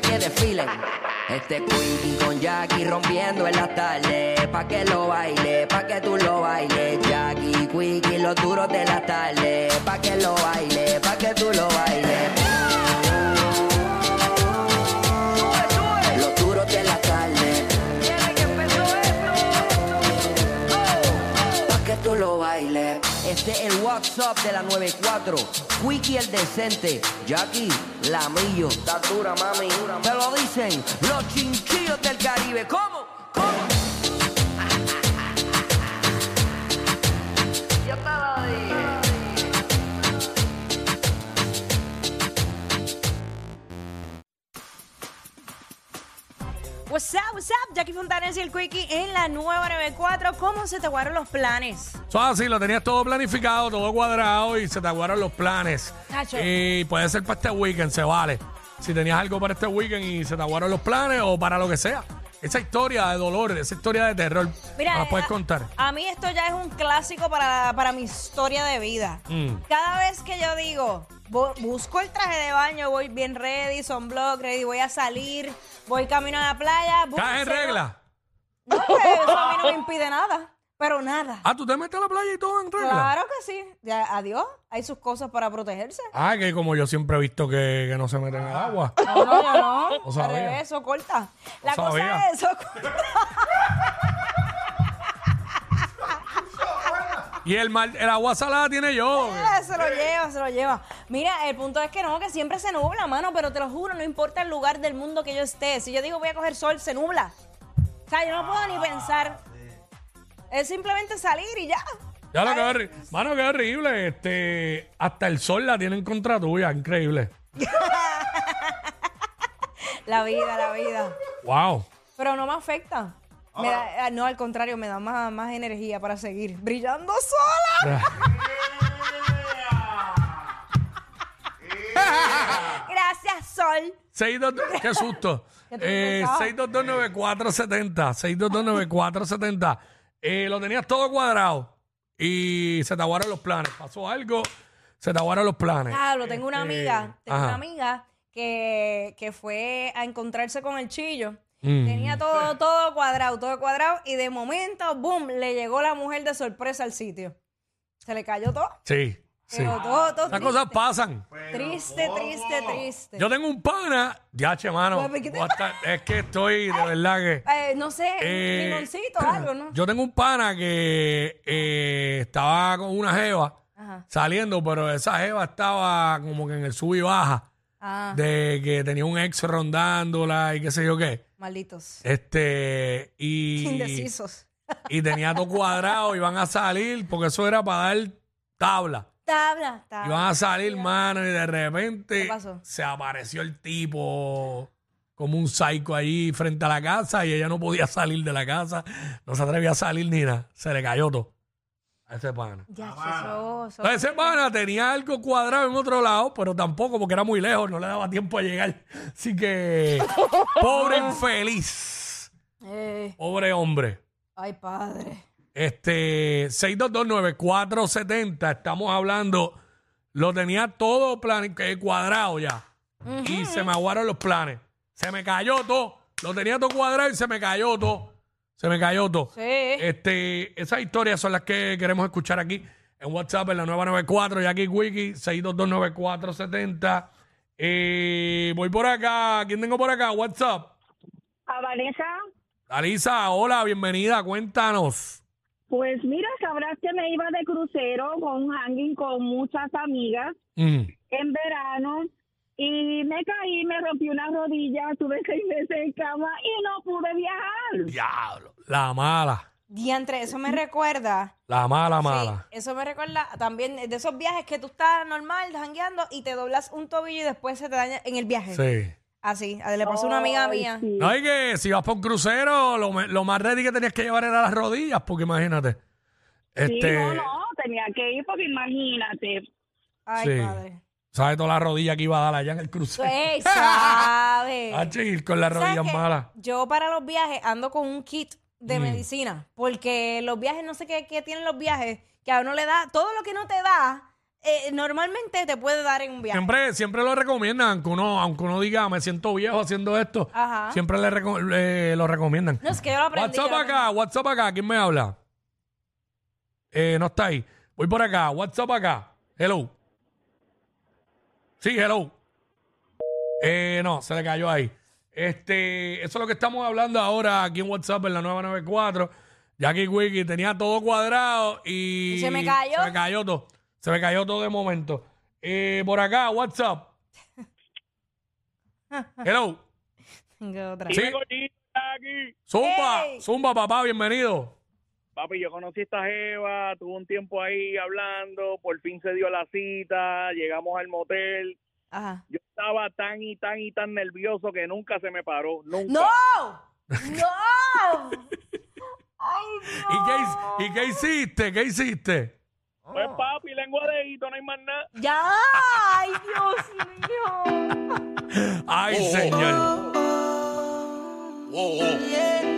que desfilen. Este Quickie con Jackie rompiendo en las tardes. Pa' que lo baile, pa' que tú lo bailes. Jackie, Quickie, los duros de las tardes. Pa' que lo baile, pa' que tú lo bailes. WhatsApp de la 94. Quickie el decente. Jackie, la millo. Está dura, mami. Te lo dicen los chinchillos del Caribe. What's up, what's up? Jackie Fontanes y el Quickie en la nueva 94. ¿Cómo se te guardaron los planes? Es así, lo tenías todo planificado, todo cuadrado y se te aguaron los planes. Nacho. Y puede ser para este weekend, se vale. Si tenías algo para este weekend y se te aguaron los planes o para lo que sea. Esa historia de dolor, esa historia de terror, ¿me la puedes contar? A, mí esto ya es un clásico para, para mi historia de vida. Mm. Cada vez que yo digo, busco el traje de baño, voy bien ready, sunblock ready, voy a salir, voy camino a la playa. boom, ¿Estás en regla? No, pues, eso a mí no me impide nada, pero nada. Ah, ¿tú te metes a la playa y todo en regla? Claro que sí. Ya, adiós. Hay sus cosas para protegerse. Ah, que como yo siempre he visto que, que no se meten al agua. No, no, yo no. No sabía. Al revés, eso corta. La No cosa sabía. es eso corta. Y el, mar- el agua salada tiene yo. Se lo lleva, se lo lleva. Mira, el punto es que no, que siempre se nubla, mano, pero te lo juro, no importa el lugar del mundo que yo esté. Si yo digo voy a coger sol, se nubla. O sea, yo no puedo ni pensar. Es simplemente salir y ya. Ya lo que Mano, qué horrible. Este, hasta el sol la tienen contra tuya, increíble. La vida, la vida. Wow. Pero no me afecta. Me da- ah, no, al contrario, me da más, más energía para seguir brillando sola. 622, qué susto. ¿Qué tú Eh, pensabas? 6229470, 6229470. Eh, lo tenías todo cuadrado y se te aguaron los planes. Pasó algo, se te aguaron los planes. Pablo, tengo una amiga, tengo ajá. una amiga que, que fue a encontrarse con el chillo. Mm. Tenía todo, todo cuadrado, todo cuadrado, y de momento, boom, le llegó la mujer de sorpresa al sitio. Se le cayó todo. Sí, sí. Pero todo, todo Las triste. cosas pasan. Triste, triste, triste. Yo tengo un pana, ya, che, mano. ¿qué te voy a estar- es que estoy, de verdad que. Eh, no sé, Eh, limoncito, algo, ¿no? Yo tengo un pana que eh, estaba con una jeva Ajá. saliendo, pero esa jeva estaba como que en el sub y baja. Ah, de que tenía un ex rondándola y qué sé yo qué. malditos. Este, y, Indecisos. y tenía todo cuadrado, iban a salir, porque eso era para dar tabla. Tabla, tabla. Iban a salir, mano, y de repente ¿Qué pasó? se apareció el tipo como un psycho ahí frente a la casa y ella no podía salir de la casa, no se atrevía a salir ni nada, se le cayó todo a ese pana. Ya, eso, eso- Entonces ese pana tenía algo cuadrado en otro lado, pero tampoco porque era muy lejos, no le daba tiempo a llegar. Así que, pobre infeliz, Eh, pobre hombre. ay, padre. Este, 6229470, estamos hablando, lo tenía todo plan, cuadrado ya. Y se me aguaron los planes. Se me cayó todo. Lo tenía todo cuadrado y se me cayó todo. Se me cayó todo. Sí. Este, esas historias son las que queremos escuchar aquí en WhatsApp, en la 994, Jackie Wiki, 6229470. Eh, voy por acá. ¿Quién tengo por acá? WhatsApp. A Vanessa, Alisa, hola, bienvenida, cuéntanos. Pues mira, sabrás que me iba de crucero con un hanging con muchas amigas Mm. en verano y me caí, me rompí una rodilla, tuve seis meses en cama y no pude viajar. Diablo, la mala, Diantre, eso me recuerda. la mala, Sí, mala. eso me recuerda también de esos viajes que tú estás normal, jangueando y te doblas un tobillo y después se te daña en el viaje. Sí. Así, a- le pasó a una amiga Ay, mía. sí. No hay que, si vas por un crucero, lo, me- lo más ready que tenías que llevar era las rodillas, porque imagínate. Sí, Este, no, no, tenía que ir porque imagínate. Ay, Sí. padre. ¿sabes toda la rodilla que iba a dar allá en el crucero? Ey, sabe. Ah, chill, con las ¿Sabes rodillas qué? malas. Yo para los viajes ando con un kit de Mm. medicina, porque los viajes, no sé qué, qué tienen los viajes, que a uno le da, todo lo que no te da eh, normalmente te puede dar en un viaje. Siempre, siempre lo recomiendan, aunque uno, aunque uno diga, me siento viejo haciendo esto, Ajá. siempre le, reco- le- lo recomiendan. No, es que yo lo aprendí. WhatsApp yo acá, WhatsApp acá, ¿quién me habla? Eh, no está ahí. Voy por acá, WhatsApp acá. Hello. Sí, hello. Eh, no, se le cayó ahí. Este, eso es lo que estamos hablando ahora aquí en WhatsApp en la 994. Jackie Wiki tenía todo cuadrado y, Y se me cayó. Se me cayó todo. Se me cayó todo de momento. Eh, por acá, WhatsApp. Hello. Tengo otra. Sí. aquí. Zumba, Hey. Zumba, papá, bienvenido. Papi, yo conocí a esta Jeva, tuve un tiempo ahí hablando, por fin se dio la cita, llegamos al motel. Ajá. Yo estaba tan y tan y tan nervioso que nunca se me paró, nunca. ¡No! ¡No! ¡Ay, ¿Y no! qué, hi- ¿Y qué hiciste? ¿Qué hiciste? Pues ah. papi, lengua de hito, no hay más nada. Ya, ay, Dios mío. ay, oh. señor. Oh, oh. Yeah.